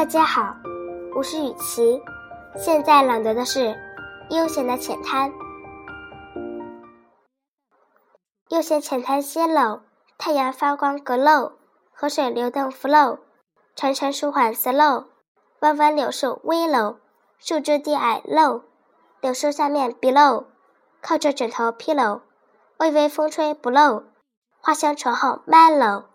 大家好，我是雨琪，现在朗读的是《悠闲的浅滩》。悠闲浅滩歇楼，太阳发光 glow，河水流动 flow，潺潺舒缓 slow，弯弯柳树 willow，树枝低矮 low，柳树下面 below，靠着枕头 pillow，微微风吹 blow，花香醇厚 mellow。